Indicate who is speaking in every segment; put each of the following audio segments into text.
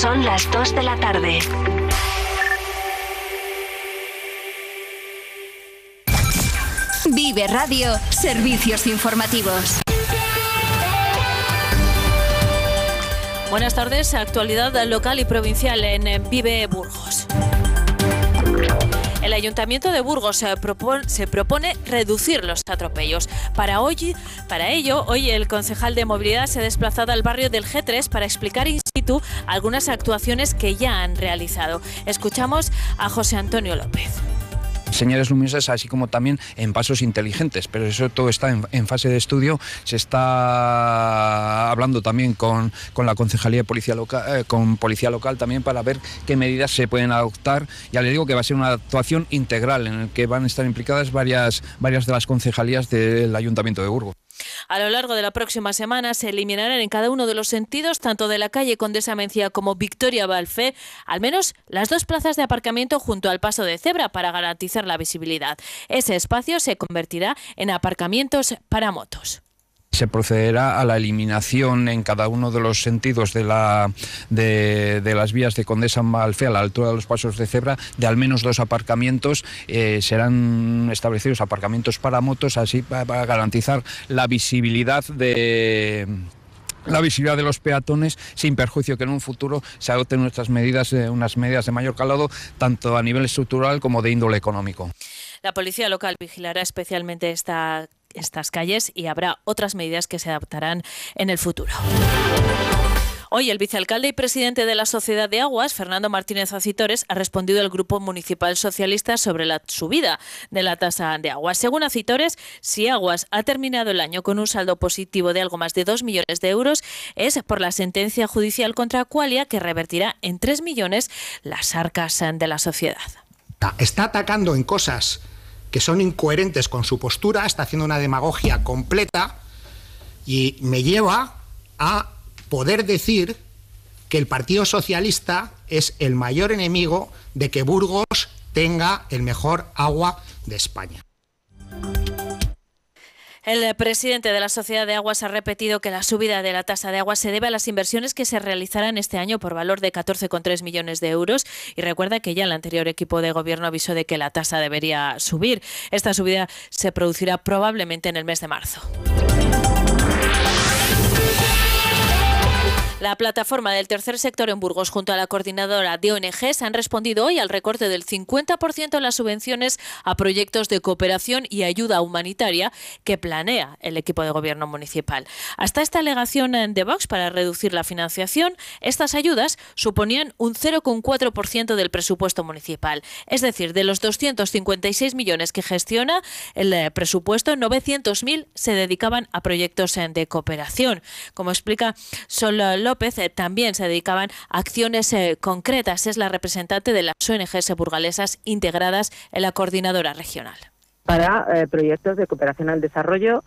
Speaker 1: Son las 2 de la tarde. Vive Radio, servicios informativos.
Speaker 2: Buenas tardes, actualidad local y provincial en Vive Burgos. El Ayuntamiento de Burgos se propone, reducir los atropellos. Para, hoy, para ello, hoy el concejal de movilidad se ha desplazado al barrio del G3 para explicar algunas actuaciones que ya han realizado. Escuchamos a José Antonio López
Speaker 3: señales luminosas, así como también en pasos inteligentes. Pero eso todo está en, fase de estudio. Se está hablando también con, la Concejalía de Policía Local, eh, con Policía Local también para ver qué medidas se pueden adoptar. Ya le digo que va a ser una actuación integral en la que van a estar implicadas varias, varias de las concejalías del Ayuntamiento de Burgos.
Speaker 2: A lo largo de la próxima semana se eliminarán en cada uno de los sentidos, tanto de la calle Condesa Mencía como Victoria Balfe, al menos las dos plazas de aparcamiento junto al paso de cebra para garantizar la visibilidad. Ese espacio se convertirá en aparcamientos para motos
Speaker 3: se procederá a la eliminación en cada uno de los sentidos de, la, de, las vías de Condesa Malfe a la altura de los pasos de cebra de al menos dos aparcamientos. Eh, serán establecidos aparcamientos para motos, así para garantizar la visibilidad de la visibilidad de los peatones sin perjuicio que en un futuro se adopten nuestras medidas, eh, unas medidas de mayor calado, tanto a nivel estructural como de índole económico.
Speaker 2: La policía local vigilará especialmente esta estas calles y habrá otras medidas que se adaptarán en el futuro. Hoy el vicealcalde y presidente de la Sociedad de Aguas, Fernando Martínez Acitores, ha respondido al Grupo Municipal Socialista sobre la subida de la tasa de aguas. Según Acitores, si Aguas ha terminado el año con un saldo positivo de algo más de 2 millones de euros, es por la sentencia judicial contra Aqualia que revertirá en 3 millones las arcas de la sociedad.
Speaker 4: Está atacando en cosas que son incoherentes con su postura, está haciendo una demagogia completa y me lleva a poder decir que el Partido Socialista es el mayor enemigo de que Burgos tenga el mejor agua de España.
Speaker 2: El presidente de la Sociedad de Aguas ha repetido que la subida de la tasa de agua se debe a las inversiones que se realizarán este año por valor de 14,3 millones de euros y recuerda que ya el anterior equipo de gobierno avisó de que la tasa debería subir. Esta subida se producirá probablemente en el mes de marzo. La plataforma del tercer sector en Burgos junto a la coordinadora de ONGs han respondido hoy al recorte del 50% en las subvenciones a proyectos de cooperación y ayuda humanitaria que planea el equipo de gobierno municipal. Hasta esta alegación de Vox para reducir la financiación, estas ayudas suponían un 0,4% del presupuesto municipal. Es decir, de los 256 millones que gestiona el presupuesto, 900.000 se dedicaban a proyectos de cooperación. Como explica Sol López eh, también se dedicaban a acciones eh, concretas. Es la representante de las ONGs burgalesas integradas en la coordinadora regional.
Speaker 5: Para eh, proyectos de cooperación al desarrollo,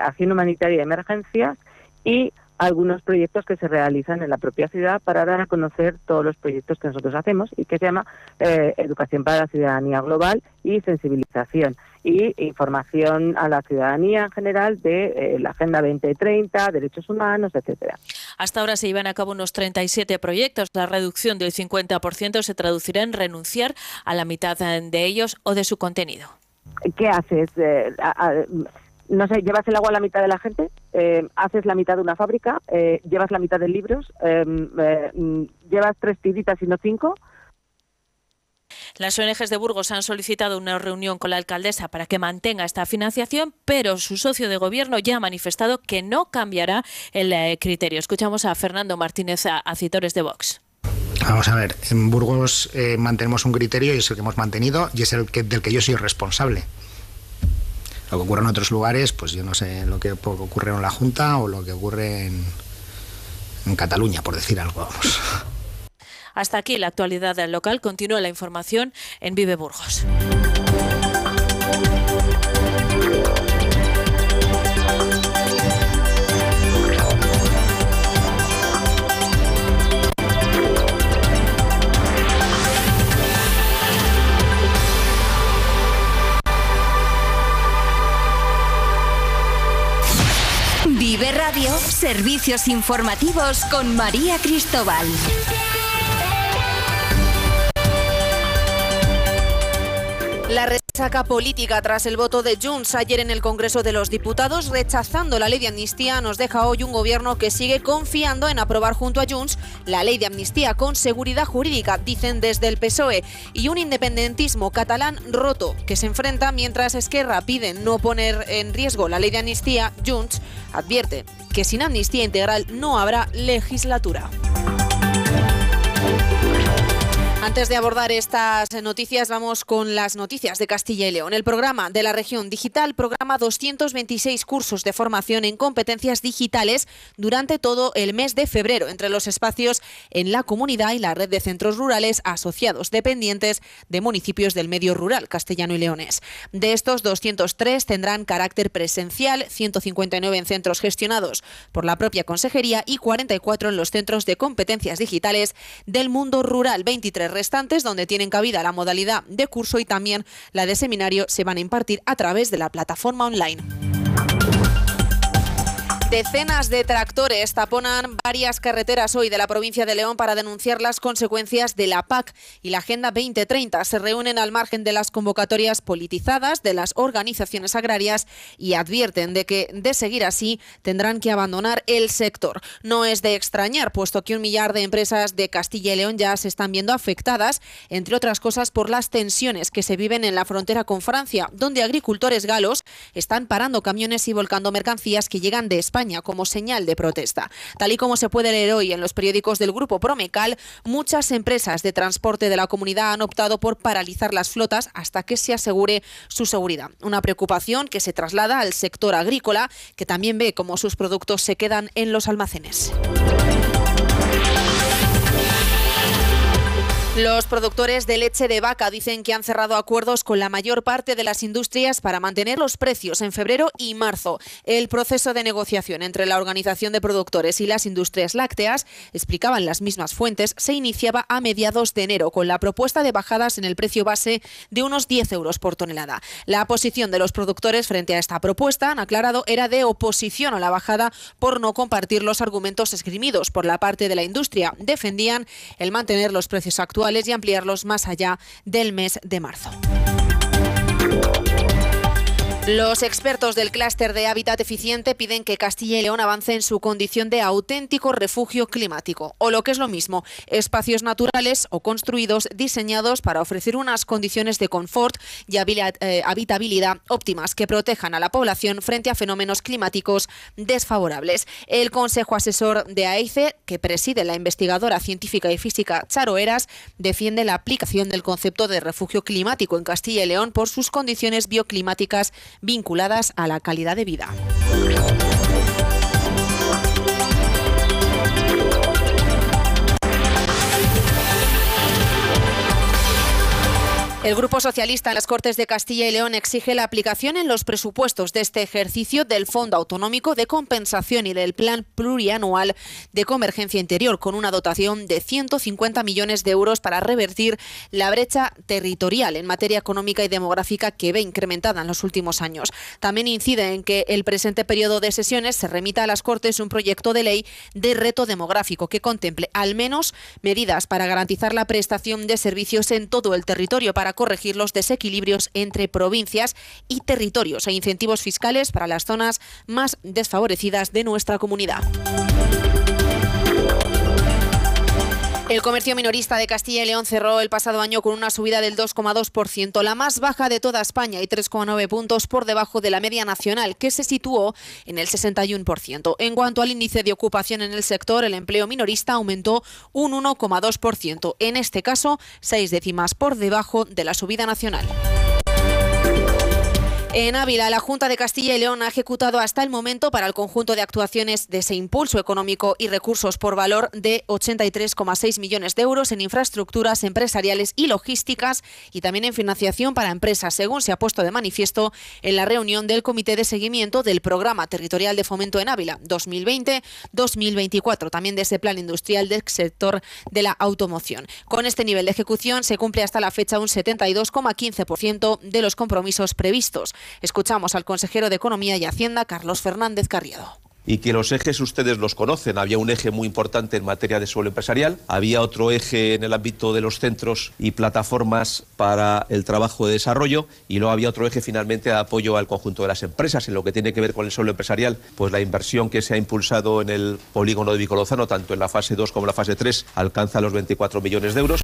Speaker 5: acción humanitaria y emergencias y algunos proyectos que se realizan en la propia ciudad para dar a conocer todos los proyectos que nosotros hacemos y que se llama Educación para la Ciudadanía Global y Sensibilización y información a la ciudadanía en general de la Agenda 2030, derechos humanos, etcétera.
Speaker 2: Hasta ahora se llevan a cabo unos 37 proyectos. La reducción del 50% se traducirá en renunciar a la mitad de ellos o de su contenido.
Speaker 5: ¿Qué haces? Eh, no sé, ¿llevas el agua a la mitad de la gente? Eh, ¿Haces la mitad de una fábrica? Eh, ¿Llevas la mitad de libros? Mm, ¿Llevas tres tiritas y no cinco?
Speaker 2: Las ONGs de Burgos han solicitado una reunión con la alcaldesa para que mantenga esta financiación, pero su socio de gobierno ya ha manifestado que no cambiará el eh, criterio. Escuchamos a Fernando Martínez, Acitores de Vox.
Speaker 4: Vamos a ver, en Burgos eh, mantenemos un criterio y es el que hemos mantenido y es el que, del que yo soy responsable. Lo que ocurre en otros lugares, pues yo no sé lo que ocurre en la Junta o lo que ocurre en, Cataluña, por decir algo.
Speaker 2: Hasta aquí la actualidad del local. Continúa la información en Vive Burgos.
Speaker 1: servicios informativos con María Cristóbal.
Speaker 6: La resaca política tras el voto de Junts ayer en el Congreso de los Diputados rechazando la ley de amnistía nos deja hoy un gobierno que sigue confiando en aprobar junto a Junts la ley de amnistía con seguridad jurídica, dicen desde el PSOE, y un independentismo catalán roto que se enfrenta mientras Esquerra pide no poner en riesgo la ley de amnistía, Junts advierte que sin amnistía integral no habrá legislatura. Antes de abordar estas noticias, vamos con las noticias de Castilla y León. El programa de la región digital programa 226 cursos de formación en competencias digitales durante todo el mes de febrero entre los espacios en la comunidad y la red de centros rurales asociados dependientes de municipios del medio rural castellano y leones. De estos 203 tendrán carácter presencial, 159 en centros gestionados por la propia consejería y 44 en los centros de competencias digitales del mundo rural, 23 restantes, donde tienen cabida la modalidad de curso y también la de seminario, se van a impartir a través de la plataforma online. Decenas de tractores taponan varias carreteras hoy de la provincia de León para denunciar las consecuencias de la PAC y la Agenda 2030. Se reúnen al margen de las convocatorias politizadas de las organizaciones agrarias y advierten de que, de seguir así, tendrán que abandonar el sector. No es de extrañar, puesto que un millar de empresas de Castilla y León ya se están viendo afectadas, entre otras cosas, por las tensiones que se viven en la frontera con Francia, donde agricultores galos están parando camiones y volcando mercancías que llegan de España como señal de protesta. Tal y como se puede leer hoy en los periódicos del grupo Promecal, muchas empresas de transporte de la comunidad han optado por paralizar las flotas hasta que se asegure su seguridad. Una preocupación que se traslada al sector agrícola, que también ve cómo sus productos se quedan en los almacenes. Los productores de leche de vaca dicen que han cerrado acuerdos con la mayor parte de las industrias para mantener los precios en febrero y marzo. El proceso de negociación entre la Organización de Productores y las industrias lácteas, explicaban las mismas fuentes, se iniciaba a mediados de enero con la propuesta de bajadas en el precio base de unos 10 euros por tonelada. La posición de los productores frente a esta propuesta, han aclarado, era de oposición a la bajada por no compartir los argumentos esgrimidos por la parte de la industria. Defendían el mantener los precios actuales y ampliarlos más allá del mes de marzo. Los expertos del clúster de hábitat eficiente piden que Castilla y León avance en su condición de auténtico refugio climático, o lo que es lo mismo, espacios naturales o construidos diseñados para ofrecer unas condiciones de confort y eh, habitabilidad óptimas que protejan a la población frente a fenómenos climáticos desfavorables. El Consejo Asesor de AICE, que preside la investigadora científica y física Charo Eras, defiende la aplicación del concepto de refugio climático en Castilla y León por sus condiciones bioclimáticas vinculadas a la calidad de vida. El Grupo Socialista en las Cortes de Castilla y León exige la aplicación en los presupuestos de este ejercicio del Fondo Autonómico de Compensación y del Plan Plurianual de Convergencia Interior, con una dotación de 150 millones de euros para revertir la brecha territorial en materia económica y demográfica que ve incrementada en los últimos años. También incide en que el presente periodo de sesiones se remita a las Cortes un proyecto de ley de reto demográfico que contemple al menos medidas para garantizar la prestación de servicios en todo el territorio para corregir los desequilibrios entre provincias y territorios e incentivos fiscales para las zonas más desfavorecidas de nuestra comunidad. El comercio minorista de Castilla y León cerró el pasado año con una subida del 2,2%, la más baja de toda España y 3,9 puntos por debajo de la media nacional, que se situó en el 61%. En cuanto al índice de ocupación en el sector, el empleo minorista aumentó un 1,2%, en este caso seis décimas por debajo de la subida nacional. En Ávila, la Junta de Castilla y León ha ejecutado hasta el momento para el conjunto de actuaciones de ese impulso económico y recursos por valor de 83,6 millones de euros en infraestructuras empresariales y logísticas y también en financiación para empresas, según se ha puesto de manifiesto en la reunión del Comité de Seguimiento del Programa Territorial de Fomento en Ávila 2020-2024, también de ese plan industrial del sector de la automoción. Con este nivel de ejecución se cumple hasta la fecha un 72,15% de los compromisos previstos. Escuchamos al consejero de Economía y Hacienda, Carlos Fernández Carriedo
Speaker 7: y que los ejes ustedes los conocen. Había un eje muy importante en materia de suelo empresarial, había otro eje en el ámbito de los centros y plataformas para el trabajo de desarrollo y luego había otro eje finalmente de apoyo al conjunto de las empresas en lo que tiene que ver con el suelo empresarial, pues la inversión que se ha impulsado en el polígono de Vicolozano, tanto en la fase 2 como en la fase 3, alcanza los 24 millones de euros.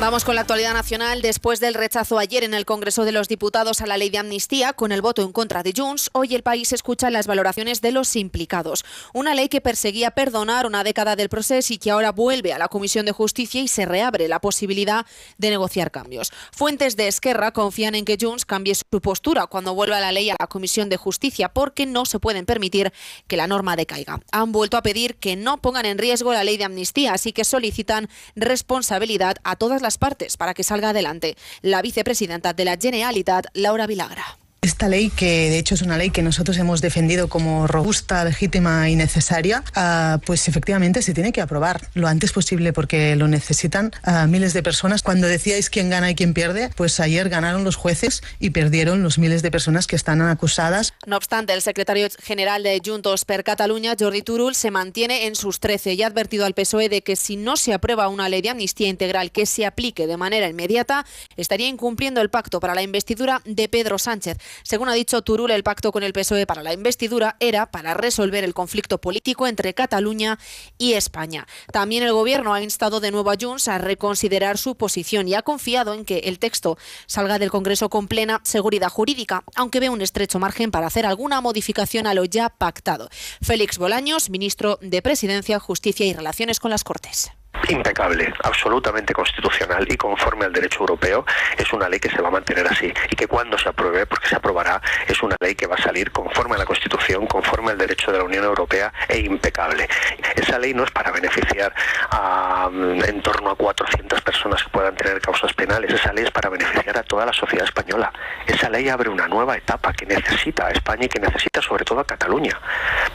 Speaker 6: Vamos con la actualidad nacional. Después del rechazo ayer en el Congreso de los Diputados a la ley de amnistía, con el voto en contra de Junts, hoy el país escucha las valoraciones de los implicados. Una ley que perseguía perdonar una década del proceso y que ahora vuelve a la Comisión de Justicia y se reabre la posibilidad de negociar cambios. Fuentes de Esquerra confían en que Junts cambie su postura cuando vuelva la ley a la Comisión de Justicia porque no se pueden permitir que la norma decaiga. Han vuelto a pedir que no pongan en riesgo la ley de amnistía, así que solicitan responsabilidad a todas las partes para que salga adelante. La vicepresidenta de la Generalitat, Laura Vilagra.
Speaker 8: Esta ley, que de hecho es una ley que nosotros hemos defendido como robusta, legítima y necesaria, uh, pues efectivamente se tiene que aprobar lo antes posible porque lo necesitan uh, miles de personas. Cuando decíais quién gana y quién pierde, pues ayer ganaron los jueces y perdieron los miles de personas que están acusadas.
Speaker 6: No obstante, el secretario general de Juntos per Cataluña, Jordi Turul, se mantiene en sus 13 y ha advertido al PSOE de que si no se aprueba una ley de amnistía integral que se aplique de manera inmediata, estaría incumpliendo el pacto para la investidura de Pedro Sánchez. Según ha dicho Turul, el pacto con el PSOE para la investidura era para resolver el conflicto político entre Cataluña y España. También el Gobierno ha instado de nuevo a Junts a reconsiderar su posición y ha confiado en que el texto salga del Congreso con plena seguridad jurídica, aunque ve un estrecho margen para hacer alguna modificación a lo ya pactado. Félix Bolaños, ministro de Presidencia, Justicia y Relaciones con las Cortes
Speaker 9: impecable, absolutamente constitucional y conforme al derecho europeo, es una ley que se va a mantener así y que cuando se apruebe, porque se aprobará, es una ley que va a salir conforme a la Constitución, conforme al derecho de la Unión Europea e impecable. Esa ley no es para beneficiar a en torno a 400 personas que puedan tener causas penales, esa ley es para beneficiar a toda la sociedad española. Esa ley abre una nueva etapa que necesita a España y que necesita sobre todo a Cataluña.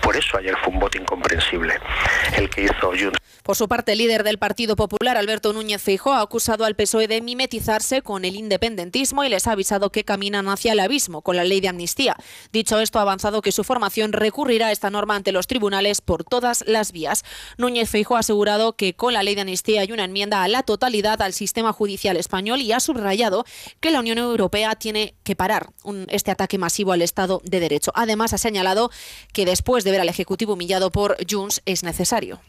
Speaker 9: Por eso ayer fue un voto incomprensible el que hizo Junts.
Speaker 6: Por su parte, el líder del Partido Popular, Alberto Núñez Feijóo, ha acusado al PSOE de mimetizarse con el independentismo y les ha avisado que caminan hacia el abismo con la ley de amnistía. Dicho esto, ha avanzado que su formación recurrirá a esta norma ante los tribunales por todas las vías. Núñez Feijóo ha asegurado que con la ley de amnistía hay una enmienda a la totalidad al sistema judicial español y ha subrayado que la Unión Europea tiene que parar este ataque masivo al Estado de Derecho. Además, ha señalado que después de ver al Ejecutivo humillado por Junts es necesario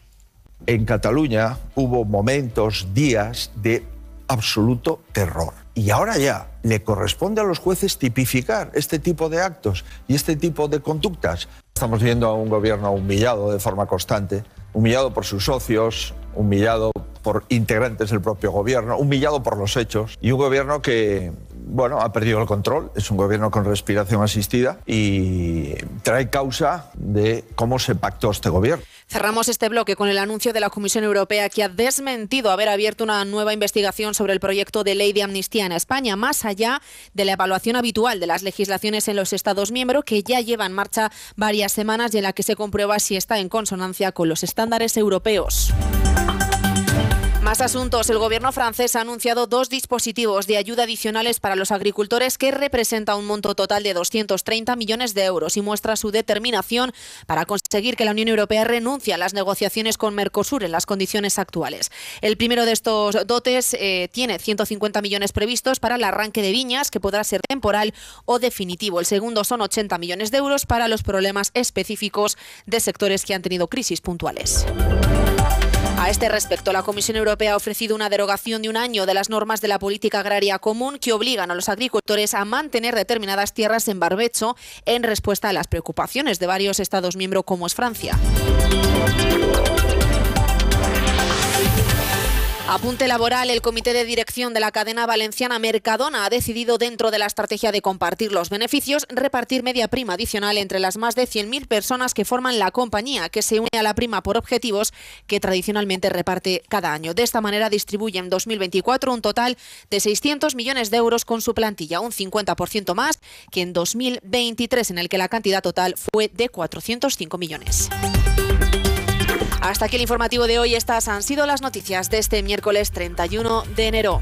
Speaker 10: en Cataluña hubo momentos, días de absoluto terror. Y ahora ya le corresponde a los jueces tipificar este tipo de actos y este tipo de conductas. Estamos viendo a un gobierno humillado de forma constante, humillado por sus socios, humillado por integrantes del propio gobierno, humillado por los hechos y un gobierno que bueno, ha perdido el control, es un gobierno con respiración asistida y trae causa de cómo se pactó este gobierno.
Speaker 6: Cerramos este bloque con el anuncio de la Comisión Europea que ha desmentido haber abierto una nueva investigación sobre el proyecto de ley de amnistía en España, más allá de la evaluación habitual de las legislaciones en los Estados miembros, que ya lleva en marcha varias semanas y en la que se comprueba si está en consonancia con los estándares europeos. Más asuntos. El gobierno francés ha anunciado dos dispositivos de ayuda adicionales para los agricultores que representa un monto total de 230 millones de euros y muestra su determinación para conseguir que la Unión Europea renuncie a las negociaciones con Mercosur en las condiciones actuales. El primero de estos dotes eh, tiene 150 millones previstos para el arranque de viñas, que podrá ser temporal o definitivo. El segundo son 80 millones de euros para los problemas específicos de sectores que han tenido crisis puntuales. A este respecto, la Comisión Europea ha ofrecido una derogación de un año de las normas de la política agraria común que obligan a los agricultores a mantener determinadas tierras en barbecho en respuesta a las preocupaciones de varios Estados miembros como es Francia. Apunte laboral, el comité de dirección de la cadena valenciana Mercadona ha decidido dentro de la estrategia de compartir los beneficios repartir media prima adicional entre las más de 100.000 personas que forman la compañía, que se une a la prima por objetivos que tradicionalmente reparte cada año. De esta manera distribuye en 2024 un total de 600 millones de euros con su plantilla, un 50% más que en 2023 en el que la cantidad total fue de 405 millones. Hasta aquí el informativo de hoy. Estas han sido las noticias de este miércoles 31 de enero.